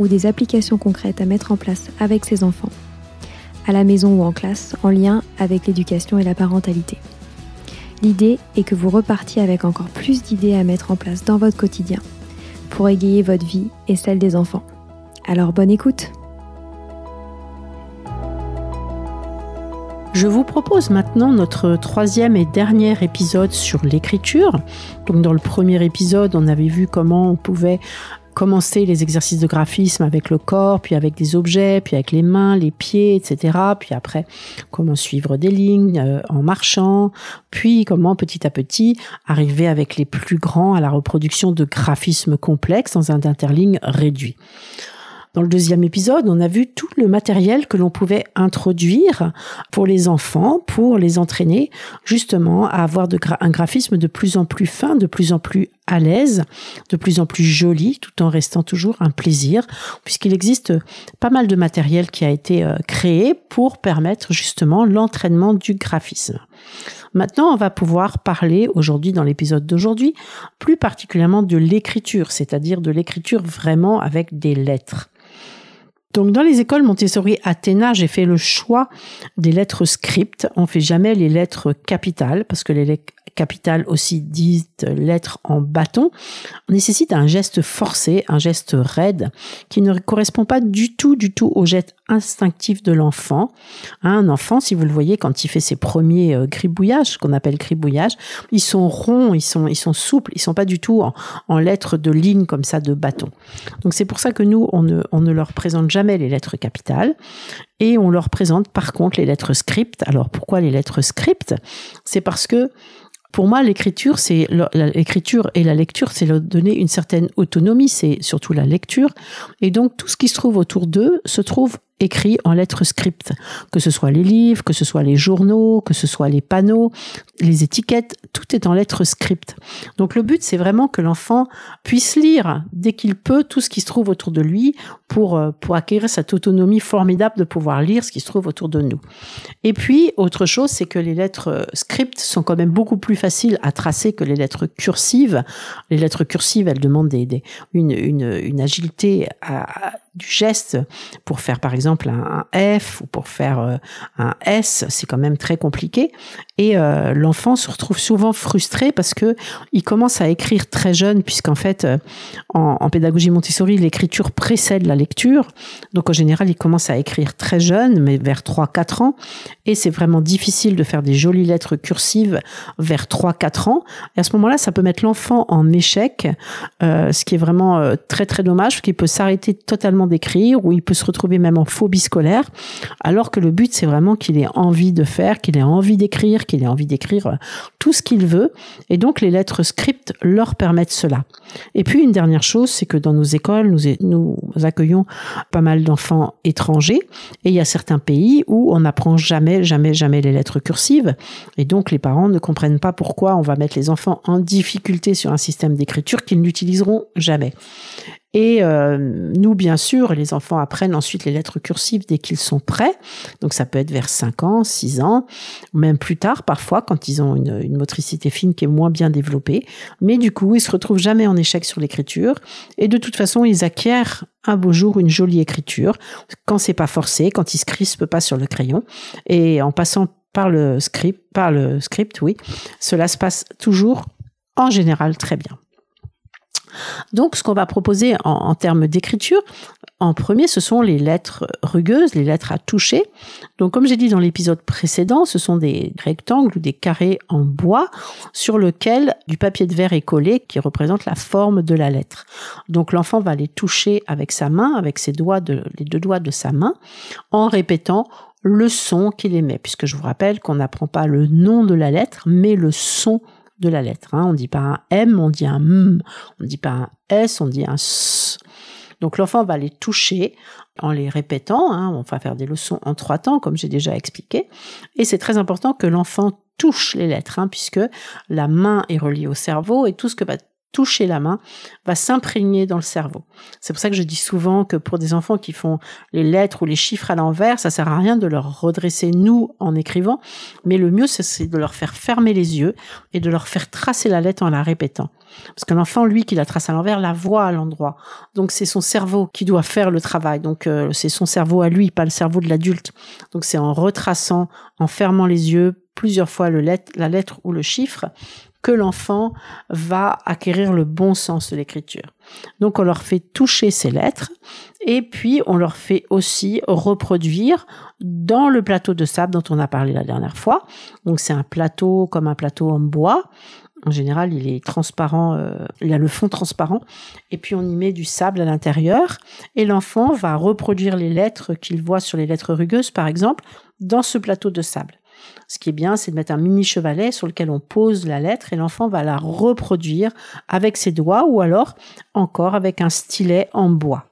ou des applications concrètes à mettre en place avec ses enfants, à la maison ou en classe, en lien avec l'éducation et la parentalité. L'idée est que vous repartiez avec encore plus d'idées à mettre en place dans votre quotidien pour égayer votre vie et celle des enfants. Alors bonne écoute Je vous propose maintenant notre troisième et dernier épisode sur l'écriture. Donc dans le premier épisode, on avait vu comment on pouvait commencer les exercices de graphisme avec le corps, puis avec des objets, puis avec les mains, les pieds, etc. Puis après, comment suivre des lignes euh, en marchant, puis comment petit à petit arriver avec les plus grands à la reproduction de graphismes complexes dans un interligne réduit. Dans le deuxième épisode, on a vu tout le matériel que l'on pouvait introduire pour les enfants, pour les entraîner justement à avoir un graphisme de plus en plus fin, de plus en plus à l'aise, de plus en plus joli, tout en restant toujours un plaisir, puisqu'il existe pas mal de matériel qui a été euh, créé pour permettre justement l'entraînement du graphisme. Maintenant, on va pouvoir parler aujourd'hui, dans l'épisode d'aujourd'hui, plus particulièrement de l'écriture, c'est-à-dire de l'écriture vraiment avec des lettres. Donc dans les écoles Montessori Athéna, j'ai fait le choix des lettres script. On fait jamais les lettres capitales parce que les capitale aussi dite lettre en bâton, nécessite un geste forcé, un geste raide, qui ne correspond pas du tout, du tout au geste instinctif de l'enfant. Un enfant, si vous le voyez, quand il fait ses premiers euh, gribouillages, qu'on appelle gribouillage, ils sont ronds, ils sont, ils sont souples, ils sont pas du tout en, en lettres de ligne comme ça de bâton. Donc c'est pour ça que nous, on ne, on ne leur présente jamais les lettres capitales et on leur présente par contre les lettres script. Alors pourquoi les lettres script C'est parce que pour moi, l'écriture, c'est l'écriture et la lecture, c'est leur donner une certaine autonomie. C'est surtout la lecture, et donc tout ce qui se trouve autour d'eux se trouve écrit en lettres script, que ce soit les livres, que ce soit les journaux, que ce soit les panneaux, les étiquettes, tout est en lettres script. Donc le but, c'est vraiment que l'enfant puisse lire dès qu'il peut tout ce qui se trouve autour de lui pour, euh, pour acquérir cette autonomie formidable de pouvoir lire ce qui se trouve autour de nous. Et puis, autre chose, c'est que les lettres euh, script sont quand même beaucoup plus faciles à tracer que les lettres cursives. Les lettres cursives, elles demandent des, une, une, une agilité à, du geste pour faire par exemple un, F ou pour faire euh, un S, c'est quand même très compliqué. Et euh, l'enfant se retrouve souvent frustré parce que il commence à écrire très jeune, puisqu'en fait, euh, en, pédagogie Montessori, l'écriture précède la lecture. Donc en général, il commence à écrire très jeune, mais vers 3-4 ans. Et c'est vraiment difficile de faire des jolies lettres cursives vers 3-4 ans. Et à ce moment-là, ça peut mettre l'enfant en échec, ce qui est vraiment très très dommage, qu'il peut s'arrêter totalement d'écrire ou il peut se retrouver même en phobie scolaire, alors que le but c'est vraiment qu'il ait envie de faire, qu'il ait envie d'écrire, qu'il ait envie d'écrire euh, tout ce qu'il veut. Et donc les lettres script leur permettent cela. Et puis une dernière chose, c'est que dans nos écoles, nous, nous accueillons pas mal d'enfants étrangers et il y a certains pays où on n'apprend jamais, jamais, jamais les lettres cursives. Et donc les parents ne comprennent pas pourquoi on va mettre les enfants en difficulté sur un système d'écriture qu'ils n'utiliseront jamais. Et euh, nous, bien sûr, les enfants apprennent ensuite les lettres cursives dès qu'ils sont prêts. Donc ça peut être vers 5 ans, 6 ans, même plus tard parfois quand ils ont une, une, motricité fine qui est moins bien développée. Mais du coup, ils se retrouvent jamais en échec sur l'écriture. Et de toute façon, ils acquièrent un beau jour une jolie écriture quand c'est pas forcé, quand ils se crispent pas sur le crayon. Et en passant par le script, par le script, oui, cela se passe toujours en général très bien. Donc, ce qu'on va proposer en, termes d'écriture, en premier, ce sont les lettres rugueuses, les lettres à toucher. Donc, comme j'ai dit dans l'épisode précédent, ce sont des rectangles ou des carrés en bois sur lequel du papier de verre est collé qui représente la forme de la lettre. Donc, l'enfant va les toucher avec sa main, avec ses doigts les deux doigts de sa main, en répétant le son qu'il émet, puisque je vous rappelle qu'on n'apprend pas le nom de la lettre, mais le son de la lettre. Hein. On dit pas un M, on dit un M. On dit pas un S, on dit un S. Donc l'enfant va les toucher en les répétant. Hein. On va faire des leçons en trois temps, comme j'ai déjà expliqué. Et c'est très important que l'enfant touche les lettres, hein, puisque la main est reliée au cerveau et tout ce que va toucher la main va s'imprégner dans le cerveau. C'est pour ça que je dis souvent que pour des enfants qui font les lettres ou les chiffres à l'envers, ça sert à rien de leur redresser nous en écrivant, mais le mieux c'est de leur faire fermer les yeux et de leur faire tracer la lettre en la répétant. Parce que l'enfant, lui, qui la trace à l'envers, la voit à l'endroit. Donc c'est son cerveau qui doit faire le travail. Donc euh, c'est son cerveau à lui, pas le cerveau de l'adulte. Donc c'est en retraçant, en fermant les yeux plusieurs fois la lettre ou le chiffre que l'enfant va acquérir le bon sens de l'écriture. Donc on leur fait toucher ces lettres et puis on leur fait aussi reproduire dans le plateau de sable dont on a parlé la dernière fois. Donc c'est un plateau comme un plateau en bois. En général, il est transparent, euh, il a le fond transparent, et puis on y met du sable à l'intérieur, et l'enfant va reproduire les lettres qu'il voit sur les lettres rugueuses, par exemple, dans ce plateau de sable. Ce qui est bien, c'est de mettre un mini chevalet sur lequel on pose la lettre et l'enfant va la reproduire avec ses doigts ou alors encore avec un stylet en bois.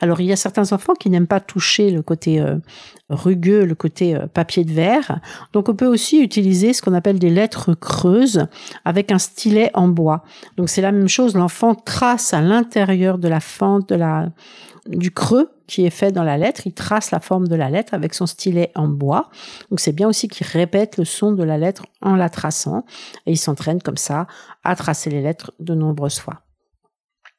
Alors il y a certains enfants qui n'aiment pas toucher le côté euh, rugueux, le côté euh, papier de verre. Donc on peut aussi utiliser ce qu'on appelle des lettres creuses avec un stylet en bois. Donc c'est la même chose, l'enfant trace à l'intérieur de la fente de la du creux qui est fait dans la lettre, il trace la forme de la lettre avec son stylet en bois. Donc c'est bien aussi qu'il répète le son de la lettre en la traçant et il s'entraîne comme ça à tracer les lettres de nombreuses fois.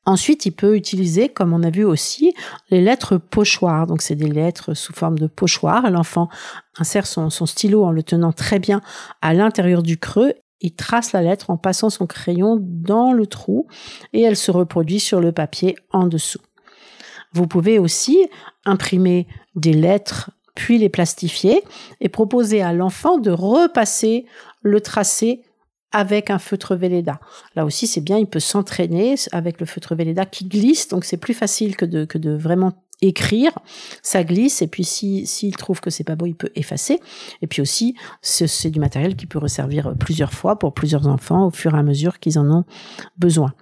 Ensuite, il peut utiliser, comme on a vu aussi, les lettres pochoirs. Donc, c'est des lettres sous forme de pochoir. L'enfant insère son, son, stylo en le tenant très bien à l'intérieur du creux. Il trace la lettre en passant son crayon dans le trou et elle se reproduit sur le papier en dessous. Vous pouvez aussi imprimer des lettres puis les plastifier et proposer à l'enfant de repasser le tracé avec un feutre Velleda. Là aussi, c'est bien, il peut s'entraîner avec le feutre Velleda qui glisse, donc c'est plus facile que de, que de vraiment écrire, ça glisse et puis si s'il trouve que c'est pas beau, il peut effacer. Et puis aussi, c'est du matériel qui peut resservir plusieurs fois pour plusieurs enfants au fur et à mesure qu'ils en ont besoin.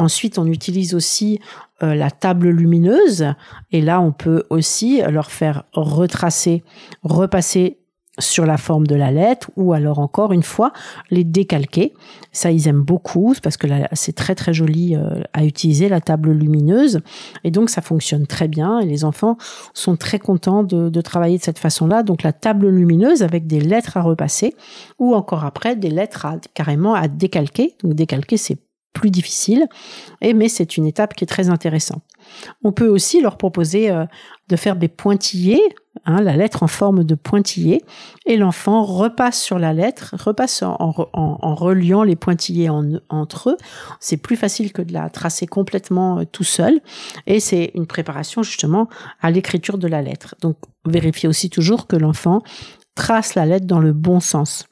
Ensuite, on utilise aussi euh, la table lumineuse et là, on peut aussi leur faire retracer, repasser sur la forme de la lettre ou alors encore une fois les décalquer. Ça, ils aiment beaucoup parce que c'est très très joli euh, à utiliser la table lumineuse et donc ça fonctionne très bien et les enfants sont très contents de, travailler de cette façon-là. Donc la table lumineuse avec des lettres à repasser ou encore après des lettres carrément à décalquer. Donc décalquer, c'est plus difficile, et, mais c'est une étape qui est très intéressante. On peut aussi leur proposer euh, de faire des pointillés, hein, la lettre en forme de pointillé, et l'enfant repasse sur la lettre, repasse en, reliant les pointillés entre eux. C'est plus facile que de la tracer complètement euh, tout seul, et c'est une préparation justement à l'écriture de la lettre. Donc vérifiez aussi toujours que l'enfant trace la lettre dans le bon sens.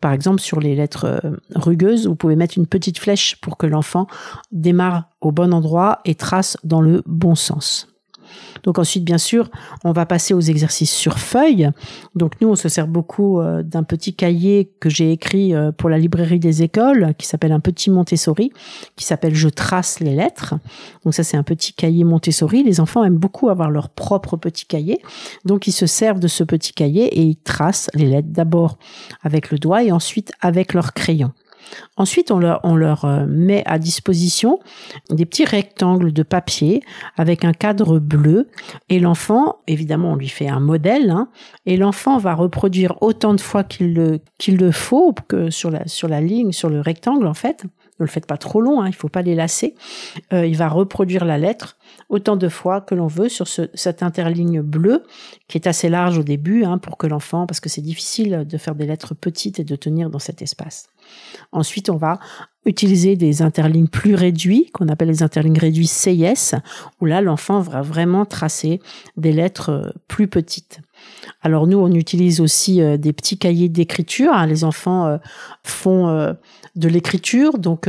Par exemple, sur les lettres euh, rugueuses, vous pouvez mettre une petite flèche pour que l'enfant démarre au bon endroit et trace dans le bon sens. Donc ensuite, bien sûr, on va passer aux exercices sur feuille. Donc nous, on se sert beaucoup euh, d'un petit cahier que j'ai écrit euh, pour la librairie des écoles, qui s'appelle un petit Montessori, qui s'appelle Je trace les lettres. Donc ça, c'est un petit cahier Montessori. Les enfants aiment beaucoup avoir leur propre petit cahier. Donc ils se servent de ce petit cahier et ils tracent les lettres d'abord avec le doigt et ensuite avec leur crayon. Ensuite, on leur, euh, met à disposition des petits rectangles de papier avec un cadre bleu et l'enfant, évidemment, on lui fait un modèle hein, et l'enfant va reproduire autant de fois qu'il le, qu'il le faut que sur la, sur la ligne, sur le rectangle en fait. Ne le faites pas trop long, hein, il faut pas les lasser. Euh, il va reproduire la lettre autant de fois que l'on veut sur cette interligne bleue qui est assez large au début hein, pour que l'enfant, parce que c'est difficile de faire des lettres petites et de tenir dans cet espace. Ensuite, on va utiliser des interlignes plus réduits, qu'on appelle les interlignes réduits CIS, où là, l'enfant va vraiment tracer des lettres euh, plus petites. Alors nous, on utilise aussi euh, des petits cahiers d'écriture. Hein. Les enfants euh, font de l'écriture, donc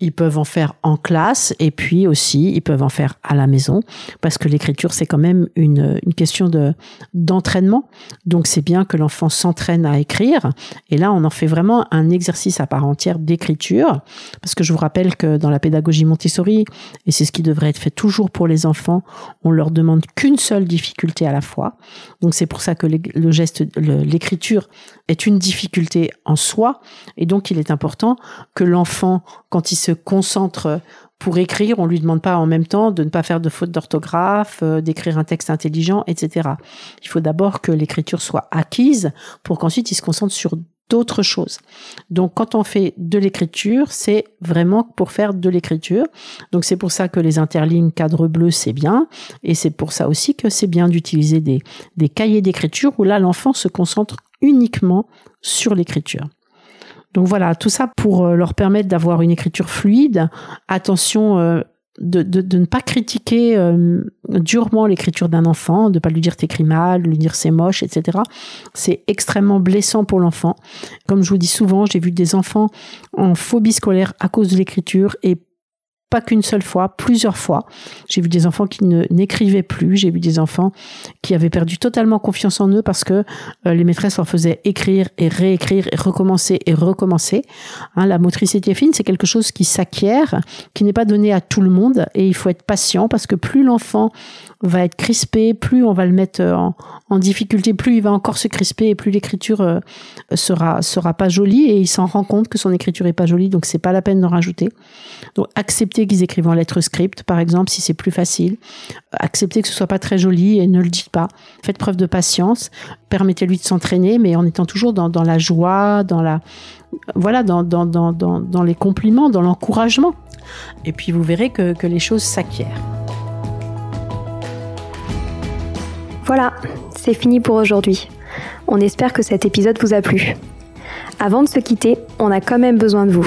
ils peuvent en faire en classe et puis aussi ils peuvent en faire à la maison parce que l'écriture c'est quand même une, une question de d'entraînement. Donc c'est bien que l'enfant s'entraîne à écrire et là on en fait vraiment un exercice à part entière d'écriture parce que je vous rappelle que dans la pédagogie Montessori et c'est ce qui devrait être fait toujours pour les enfants, on leur demande qu'une seule difficulté à la fois. Donc c'est pour ça que le geste l'écriture est une difficulté en soi et donc il est important que l'enfant quand il se concentre pour écrire, on lui demande pas en même temps de ne pas faire de fautes d'orthographe, euh, d'écrire un texte intelligent, etc. Il faut d'abord que l'écriture soit acquise pour qu'ensuite il se concentre sur d'autres choses. Donc quand on fait de l'écriture, c'est vraiment pour faire de l'écriture. Donc c'est pour ça que les interlignes cadre bleu, c'est bien. Et c'est pour ça aussi que c'est bien d'utiliser des, des cahiers d'écriture où là l'enfant se concentre uniquement sur l'écriture. Donc voilà, tout ça pour euh, leur permettre d'avoir une écriture fluide. Attention euh, de, de, ne pas critiquer euh, durement l'écriture d'un enfant, de pas lui dire t'écris mal, de lui dire c'est moche, etc. C'est extrêmement blessant pour l'enfant. Comme je vous dis souvent, j'ai vu des enfants en phobie scolaire à cause de l'écriture et pas qu'une seule fois, plusieurs fois. J'ai vu des enfants qui ne n'écrivaient plus, j'ai vu des enfants qui avaient perdu totalement confiance en eux parce que euh, les maîtresses leur faisaient écrire et réécrire et recommencer et recommencer. Hein, la motricité fine, c'est quelque chose qui s'acquiert, qui n'est pas donné à tout le monde et il faut être patient parce que plus l'enfant va être crispé, plus on va le mettre en, en difficulté, plus il va encore se crisper et plus l'écriture euh, sera sera pas jolie et il s'en rend compte que son écriture est pas jolie, donc c'est pas la peine d'en rajouter. Donc accepter qu'ils écrivent en lettres script, par exemple, si c'est plus facile. Accepter que ce soit pas très joli et ne le dites pas. Faites preuve de patience. Permettez-lui de s'entraîner, mais en étant toujours dans, dans la joie, dans la voilà, dans, dans, dans, dans les compliments, dans l'encouragement. Et puis vous verrez que, que les choses s'acquièrent. Voilà, c'est fini pour aujourd'hui. On espère que cet épisode vous a plu. Avant de se quitter, on a quand même besoin de vous.